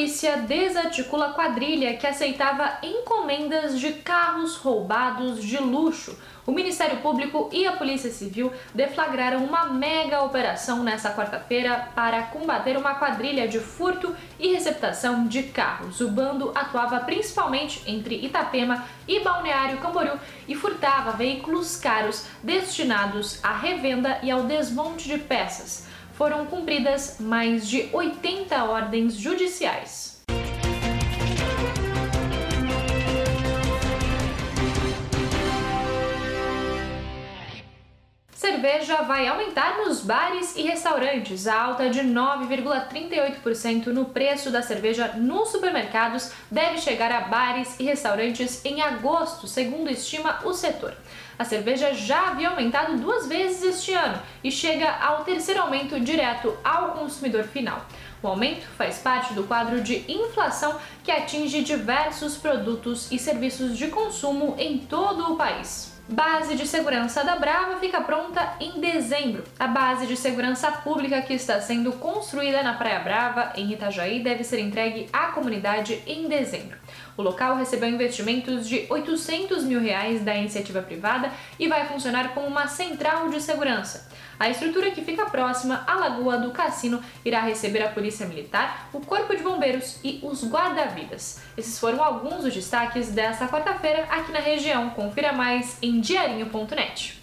polícia desarticula quadrilha que aceitava encomendas de carros roubados de luxo. O Ministério Público e a Polícia Civil deflagraram uma mega operação nesta quarta-feira para combater uma quadrilha de furto e receptação de carros. O bando atuava principalmente entre Itapema e Balneário Camboriú e furtava veículos caros destinados à revenda e ao desmonte de peças foram cumpridas mais de 80 ordens judiciais. Cerveja vai aumentar nos bares e restaurantes. A alta de 9,38% no preço da cerveja nos supermercados deve chegar a bares e restaurantes em agosto, segundo estima o setor. A cerveja já havia aumentado duas vezes este ano e chega ao terceiro aumento direto ao consumidor final. O aumento faz parte do quadro de inflação que atinge diversos produtos e serviços de consumo em todo o país. Base de segurança da Brava fica pronta em dezembro. A base de segurança pública que está sendo construída na Praia Brava, em Itajaí, deve ser entregue à comunidade em dezembro. O local recebeu investimentos de 800 mil reais da iniciativa privada e vai funcionar como uma central de segurança. A estrutura que fica próxima à Lagoa do Cassino irá receber a Polícia Militar, o Corpo de Bombeiros e os guarda-vidas. Esses foram alguns dos destaques desta quarta-feira aqui na região. Confira mais em diarinho.net.